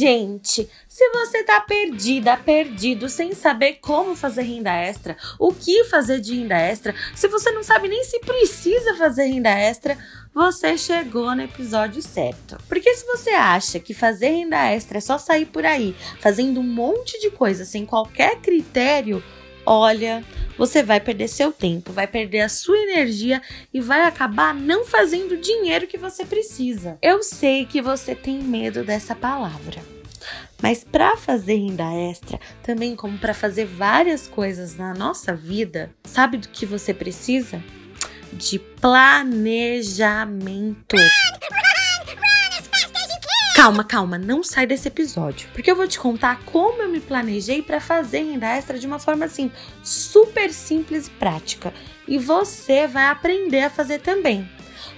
Gente! Se você tá perdida, perdido, sem saber como fazer renda extra, o que fazer de renda extra, se você não sabe nem se precisa fazer renda extra, você chegou no episódio certo. Porque se você acha que fazer renda extra é só sair por aí fazendo um monte de coisa sem qualquer critério, olha, você vai perder seu tempo, vai perder a sua energia e vai acabar não fazendo o dinheiro que você precisa. Eu sei que você tem medo dessa palavra. Mas para fazer renda extra, também como para fazer várias coisas na nossa vida, sabe do que você precisa? De planejamento. Calma, calma, não sai desse episódio, porque eu vou te contar como eu me planejei para fazer renda extra de uma forma assim super simples e prática, e você vai aprender a fazer também.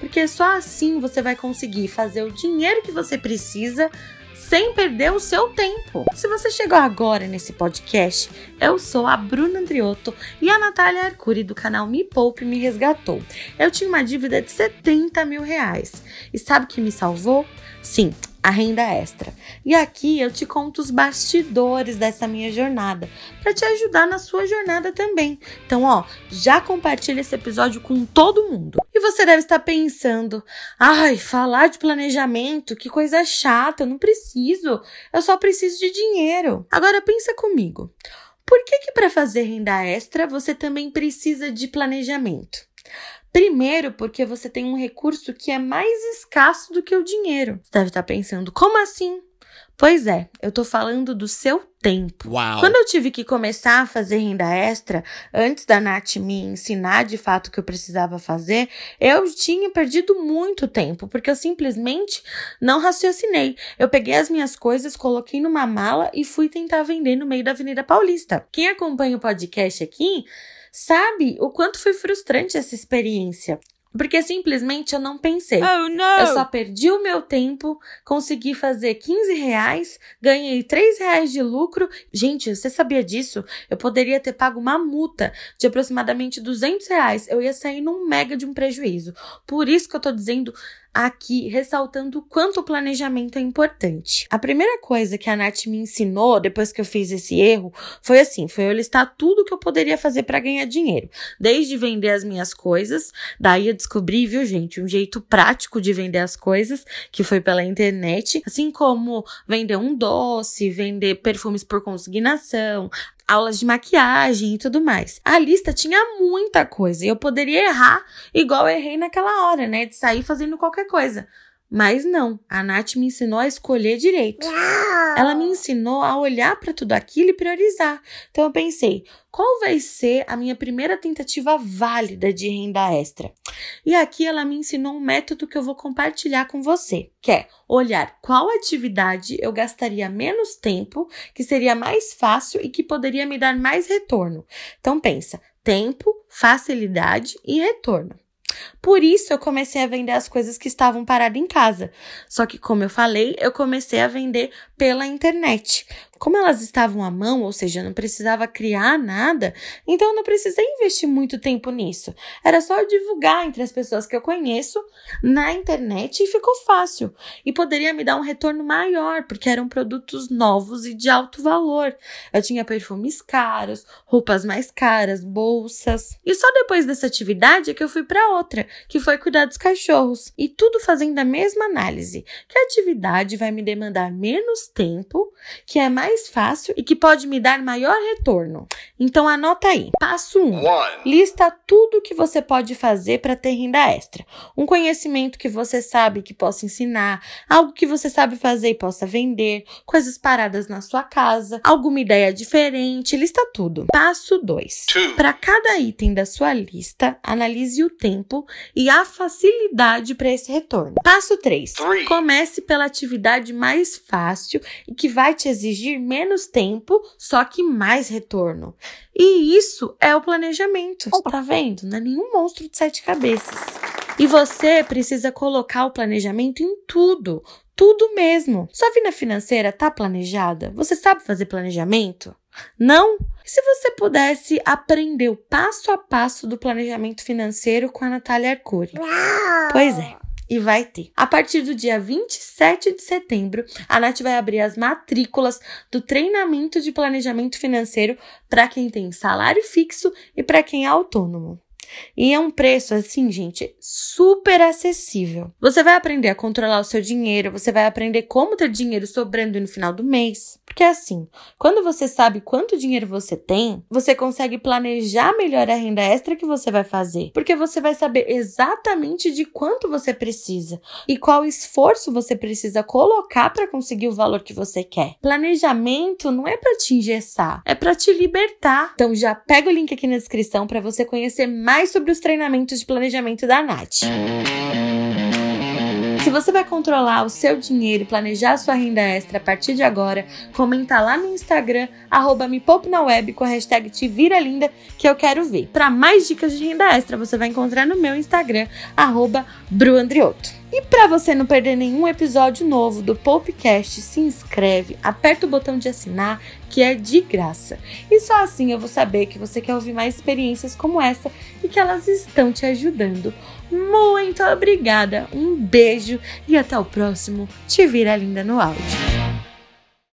Porque só assim você vai conseguir fazer o dinheiro que você precisa sem perder o seu tempo. Se você chegou agora nesse podcast, eu sou a Bruna Andriotto e a Natália Arcuri do canal Me Poupe me resgatou. Eu tinha uma dívida de 70 mil reais. E sabe o que me salvou? Sim, a renda extra. E aqui eu te conto os bastidores dessa minha jornada, para te ajudar na sua jornada também. Então, ó, já compartilha esse episódio com todo mundo. E você deve estar pensando: "Ai, falar de planejamento, que coisa chata, eu não preciso. Eu só preciso de dinheiro". Agora pensa comigo. Por que que para fazer renda extra você também precisa de planejamento? Primeiro, porque você tem um recurso que é mais escasso do que o dinheiro. Você deve estar pensando, como assim? Pois é, eu tô falando do seu tempo. Uau! Quando eu tive que começar a fazer renda extra, antes da Nath me ensinar de fato o que eu precisava fazer, eu tinha perdido muito tempo, porque eu simplesmente não raciocinei. Eu peguei as minhas coisas, coloquei numa mala e fui tentar vender no meio da Avenida Paulista. Quem acompanha o podcast aqui sabe o quanto foi frustrante essa experiência. Porque simplesmente eu não pensei. Oh, não! Eu só perdi o meu tempo, consegui fazer 15 reais, ganhei 3 reais de lucro. Gente, você sabia disso? Eu poderia ter pago uma multa de aproximadamente 200 reais. Eu ia sair num mega de um prejuízo. Por isso que eu tô dizendo aqui, ressaltando o quanto o planejamento é importante. A primeira coisa que a Nath me ensinou depois que eu fiz esse erro foi assim: foi eu listar tudo que eu poderia fazer para ganhar dinheiro. Desde vender as minhas coisas, daí eu descobri, viu, gente, um jeito prático de vender as coisas, que foi pela internet, assim como vender um doce, vender perfumes por consignação, aulas de maquiagem e tudo mais. A lista tinha muita coisa e eu poderia errar igual eu errei naquela hora, né? De sair fazendo qualquer coisa. Mas não, a Nath me ensinou a escolher direito. Ela me ensinou a olhar para tudo aquilo e priorizar. Então eu pensei, qual vai ser a minha primeira tentativa válida de renda extra? E aqui ela me ensinou um método que eu vou compartilhar com você, que é olhar qual atividade eu gastaria menos tempo, que seria mais fácil e que poderia me dar mais retorno. Então pensa, tempo, facilidade e retorno. Por isso eu comecei a vender as coisas que estavam paradas em casa. Só que, como eu falei, eu comecei a vender pela internet. Como elas estavam à mão, ou seja, não precisava criar nada, então eu não precisei investir muito tempo nisso. Era só divulgar entre as pessoas que eu conheço na internet e ficou fácil. E poderia me dar um retorno maior, porque eram produtos novos e de alto valor. Eu tinha perfumes caros, roupas mais caras, bolsas. E só depois dessa atividade é que eu fui para outra, que foi cuidar dos cachorros. E tudo fazendo a mesma análise, que a atividade vai me demandar menos tempo, que é mais fácil e que pode me dar maior retorno. Então anota aí. Passo 1. Um, lista tudo que você pode fazer para ter renda extra. Um conhecimento que você sabe que possa ensinar, algo que você sabe fazer e possa vender, coisas paradas na sua casa, alguma ideia diferente, lista tudo. Passo 2. Para cada item da sua lista, analise o tempo e a facilidade para esse retorno. Passo 3. Comece pela atividade mais fácil benefício e que vai te exigir menos tempo, só que mais retorno. E isso é o planejamento. Tá vendo? Não é nenhum monstro de sete cabeças. E você precisa colocar o planejamento em tudo. Tudo mesmo. Sua vida financeira tá planejada? Você sabe fazer planejamento? Não? E se você pudesse aprender o passo a passo do planejamento financeiro com a Natália Arcuri? Pois é. E vai ter. A partir do dia 27 de setembro, a Nath vai abrir as matrículas do treinamento de planejamento financeiro para quem tem salário fixo e para quem é autônomo. E é um preço, assim, gente, super acessível. Você vai aprender a controlar o seu dinheiro, você vai aprender como ter dinheiro sobrando no final do mês. Porque assim, quando você sabe quanto dinheiro você tem, você consegue planejar melhor a renda extra que você vai fazer. Porque você vai saber exatamente de quanto você precisa e qual esforço você precisa colocar para conseguir o valor que você quer. Planejamento não é para te engessar, é para te libertar. Então já pega o link aqui na descrição para você conhecer mais mais sobre os treinamentos de planejamento da Nath. Se você vai controlar o seu dinheiro e planejar a sua renda extra a partir de agora, comenta lá no Instagram, arroba me na web com a hashtag Te Vira Linda, que eu quero ver. Para mais dicas de renda extra, você vai encontrar no meu Instagram, arroba Bruandrioto. E para você não perder nenhum episódio novo do Popcast, se inscreve, aperta o botão de assinar, que é de graça. E só assim eu vou saber que você quer ouvir mais experiências como essa e que elas estão te ajudando. Muito obrigada, um beijo e até o próximo Te Vira Linda no Áudio.